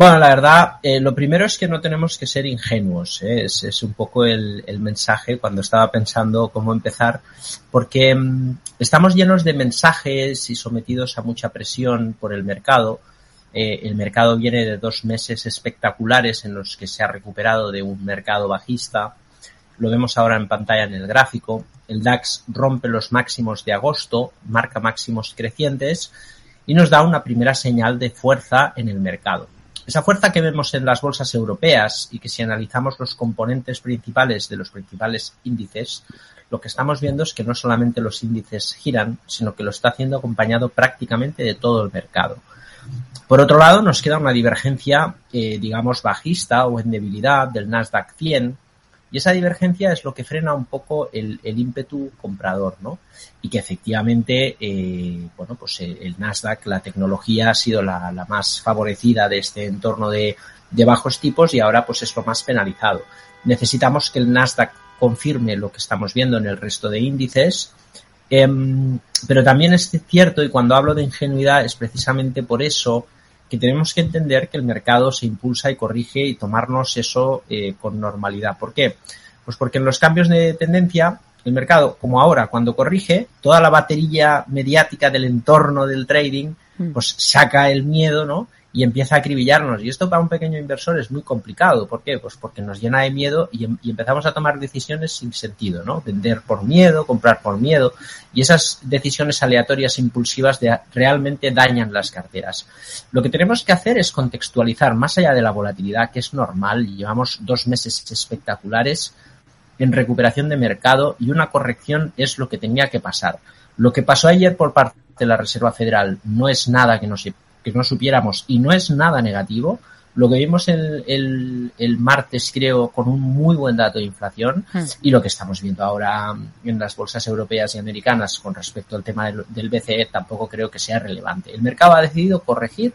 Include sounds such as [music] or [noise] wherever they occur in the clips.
Bueno, la verdad, eh, lo primero es que no tenemos que ser ingenuos. ¿eh? Es, un poco el, mensaje cuando estaba pensando cómo empezar, porque mmm, estamos llenos de mensajes y sometidos a mucha presión por el mercado. Eh, el mercado viene de dos meses espectaculares en los que se ha recuperado de un mercado bajista. Lo vemos ahora en pantalla en el gráfico. El DAX rompe los máximos de agosto, marca máximos crecientes y nos da una primera señal de fuerza en el mercado. Esa fuerza que vemos en las bolsas europeas y que si analizamos los componentes principales de los principales índices, lo que estamos viendo es que no solamente los índices giran, sino que lo está haciendo acompañado prácticamente de todo el mercado. Por otro lado, nos queda una divergencia, eh, digamos, bajista o en debilidad del Nasdaq 100, y esa divergencia es lo que frena un poco el, el ímpetu comprador, ¿no? Y que efectivamente, eh, bueno, pues el Nasdaq, la tecnología ha sido la, la más favorecida de este entorno de, de, bajos tipos y ahora pues es lo más penalizado. Necesitamos que el Nasdaq confirme lo que estamos viendo en el resto de índices, eh, pero también es cierto, y cuando hablo de ingenuidad es precisamente por eso, que tenemos que entender que el mercado se impulsa y corrige y tomarnos eso eh, con normalidad. ¿Por qué? Pues porque en los cambios de tendencia, el mercado, como ahora, cuando corrige, toda la batería mediática del entorno del trading, pues saca el miedo, ¿no? y empieza a acribillarnos. Y esto para un pequeño inversor es muy complicado. ¿Por qué? Pues porque nos llena de miedo y, y, empezamos a tomar decisiones sin sentido, ¿no? Vender por miedo, comprar por miedo. Y esas decisiones aleatorias impulsivas de, realmente dañan las carteras. Lo que tenemos que hacer es contextualizar más allá de la volatilidad, que es normal. Llevamos dos meses espectaculares en recuperación de mercado y una corrección es lo que tenía que pasar. Lo que pasó ayer por parte de la Reserva Federal no es nada que no se que no supiéramos y no es nada negativo. Lo que vimos el, el, el martes, creo, con un muy buen dato de inflación Hmm. y lo que estamos viendo ahora en las bolsas europeas y americanas con respecto al tema del, del BCE tampoco creo que sea relevante. El mercado ha decidido corregir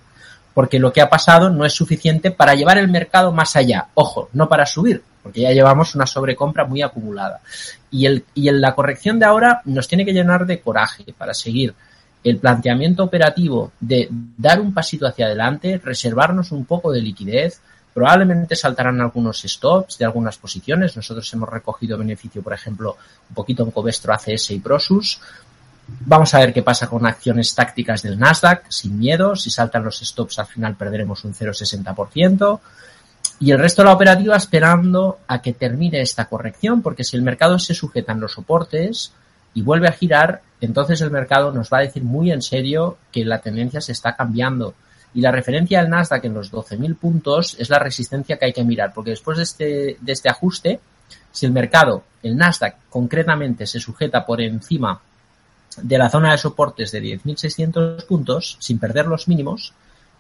porque lo que ha pasado no es suficiente para llevar el mercado más allá. Ojo, no para subir, porque ya llevamos una sobrecompra muy acumulada. Y, el, y el, la corrección de ahora nos tiene que llenar de coraje para seguir el planteamiento operativo de dar un pasito hacia adelante, reservarnos un poco de liquidez, probablemente saltarán algunos stops de algunas posiciones. Nosotros hemos recogido beneficio, por ejemplo, un poquito en Covestro, ACS y Prosus. Vamos a ver qué pasa con acciones tácticas del Nasdaq, sin miedo. Si saltan los stops, al final perderemos un 0,60%. Y el resto de la operativa esperando a que termine esta corrección, porque si el mercado se sujeta en los soportes y vuelve a girar, entonces el mercado nos va a decir muy en serio que la tendencia se está cambiando. Y la referencia del Nasdaq en los 12.000 puntos es la resistencia que hay que mirar, porque después de este, de este ajuste, si el mercado, el Nasdaq concretamente, se sujeta por encima de la zona de soportes de 10.600 puntos, sin perder los mínimos,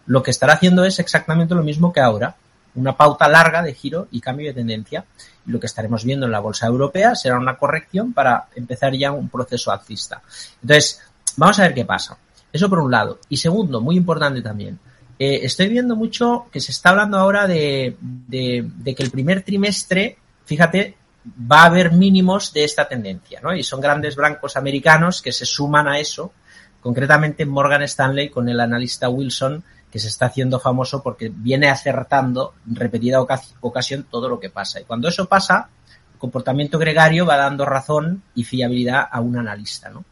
lo que estará haciendo es exactamente lo mismo que ahora, una pauta larga de giro y cambio de tendencia. Y lo que estaremos viendo en la bolsa europea será una corrección para empezar ya un proceso alcista. Entonces, vamos a ver qué pasa. Eso por un lado. Y segundo, muy importante también, eh, estoy viendo mucho que se está hablando ahora de, de, de, que el primer trimestre, fíjate, va a haber mínimos de esta tendencia, ¿no? Y son grandes blancos americanos que se suman a eso, concretamente Morgan Stanley con el analista Wilson, que se está haciendo famoso porque viene acertando en repetida ocasión todo lo que pasa. Y cuando eso pasa, el comportamiento gregario va dando razón y fiabilidad a un analista, ¿no?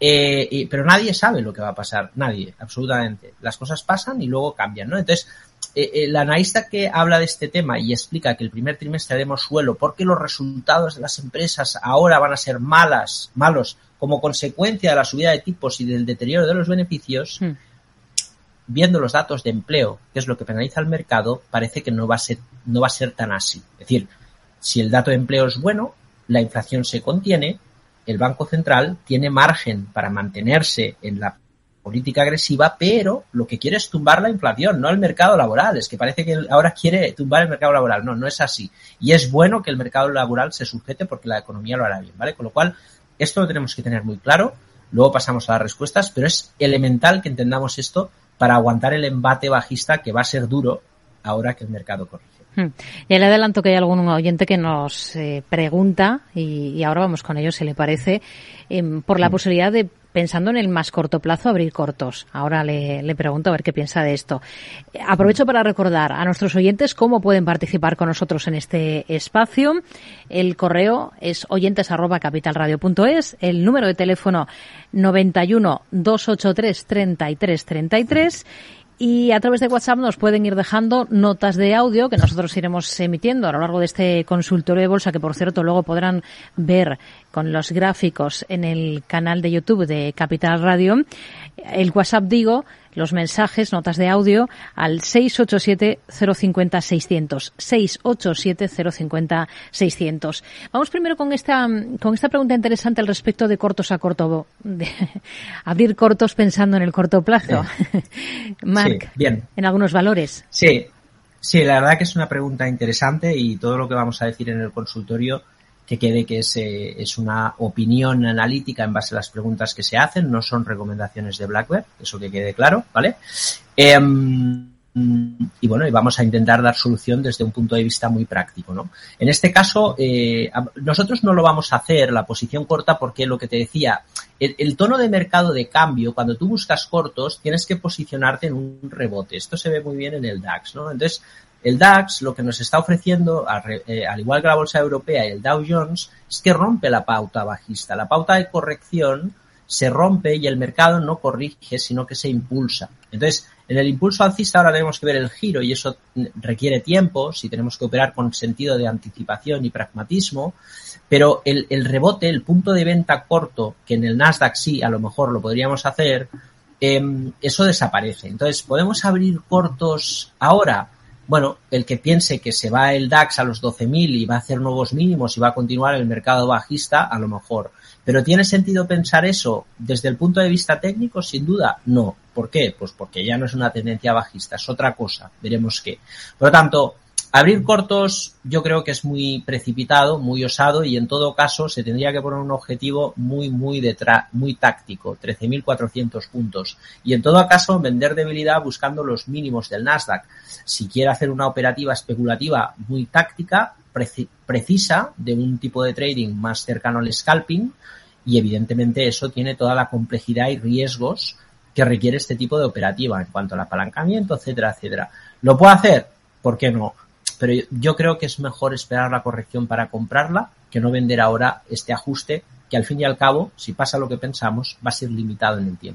Eh, pero nadie sabe lo que va a pasar, nadie, absolutamente. Las cosas pasan y luego cambian, ¿no? Entonces, eh, el analista que habla de este tema y explica que el primer trimestre haremos suelo porque los resultados de las empresas ahora van a ser malas, malos como consecuencia de la subida de tipos y del deterioro de los beneficios, Hmm. Viendo los datos de empleo, que es lo que penaliza al mercado, parece que no va a ser, no va a ser tan así. Es decir, si el dato de empleo es bueno, la inflación se contiene, el Banco Central tiene margen para mantenerse en la política agresiva, pero lo que quiere es tumbar la inflación, no el mercado laboral. Es que parece que ahora quiere tumbar el mercado laboral. No, no es así. Y es bueno que el mercado laboral se sujete porque la economía lo hará bien, ¿vale? Con lo cual, esto lo tenemos que tener muy claro. Luego pasamos a las respuestas, pero es elemental que entendamos esto para aguantar el embate bajista que va a ser duro ahora que el mercado corrige. Ya le adelanto que hay algún oyente que nos eh, pregunta, y, y, ahora vamos con ello, si le parece, eh, por la posibilidad de pensando en el más corto plazo, abrir cortos. Ahora le, le, pregunto a ver qué piensa de esto. Aprovecho para recordar a nuestros oyentes cómo pueden participar con nosotros en este espacio. El correo es oyentes@capitalradio.es, el número de teléfono 91 283 33 33 y a través de WhatsApp nos pueden ir dejando notas de audio que nosotros iremos emitiendo a lo largo de este consultorio de bolsa que por cierto luego podrán ver con los gráficos en el canal de YouTube de Capital Radio. El WhatsApp digo los mensajes, notas de audio al 687-050-600. 687-050-600. Vamos primero con esta, con esta pregunta interesante al respecto de cortos a corto, de [laughs] abrir cortos pensando en el corto plazo. [laughs] Marc, bien. en algunos valores. Sí, sí, la verdad que es una pregunta interesante y todo lo que vamos a decir en el consultorio que quede que es, eh, es, una opinión analítica en base a las preguntas que se hacen, no son recomendaciones de Blackbird, eso que quede claro, ¿vale? Eh, y bueno, y vamos a intentar dar solución desde un punto de vista muy práctico, ¿no? En este caso, eh, nosotros no lo vamos a hacer, la posición corta, porque lo que te decía, el, tono de mercado de cambio, cuando tú buscas cortos, tienes que posicionarte en un rebote. Esto se ve muy bien en el DAX, ¿no? Entonces, el DAX lo que nos está ofreciendo, eh, al igual que la bolsa europea y el Dow Jones, es que rompe la pauta bajista. La pauta de corrección se rompe y el mercado no corrige, sino que se impulsa. Entonces, en el impulso alcista ahora tenemos que ver el giro y eso requiere tiempo, si tenemos que operar con sentido de anticipación y pragmatismo, pero el, rebote, el punto de venta corto, que en el Nasdaq sí, a lo mejor lo podríamos hacer, eh, eso desaparece. Entonces, ¿podemos abrir cortos ahora? Bueno, el que piense que se va el DAX a los 12.000 y va a hacer nuevos mínimos y va a continuar el mercado bajista, a lo mejor. Pero ¿tiene sentido pensar eso desde el punto de vista técnico? Sin duda, no. ¿Por qué? Pues porque ya no es una tendencia bajista, es otra cosa. Veremos qué. Por lo tanto, Abrir cortos yo creo que es muy precipitado, muy osado y en todo caso se tendría que poner un objetivo muy, muy detrás, muy táctico, 13.400 puntos. Y en todo caso vender debilidad buscando los mínimos del Nasdaq. Si quiere hacer una operativa especulativa muy táctica, precisa de un tipo de trading más cercano al scalping y evidentemente eso tiene toda la complejidad y riesgos que requiere este tipo de operativa en cuanto al apalancamiento, etcétera, etcétera. ¿Lo puede hacer? ¿Por qué no? Pero yo creo que es mejor esperar la corrección para comprarla que no vender ahora este ajuste que al fin y al cabo, si pasa lo que pensamos, va a ser limitado en el tiempo.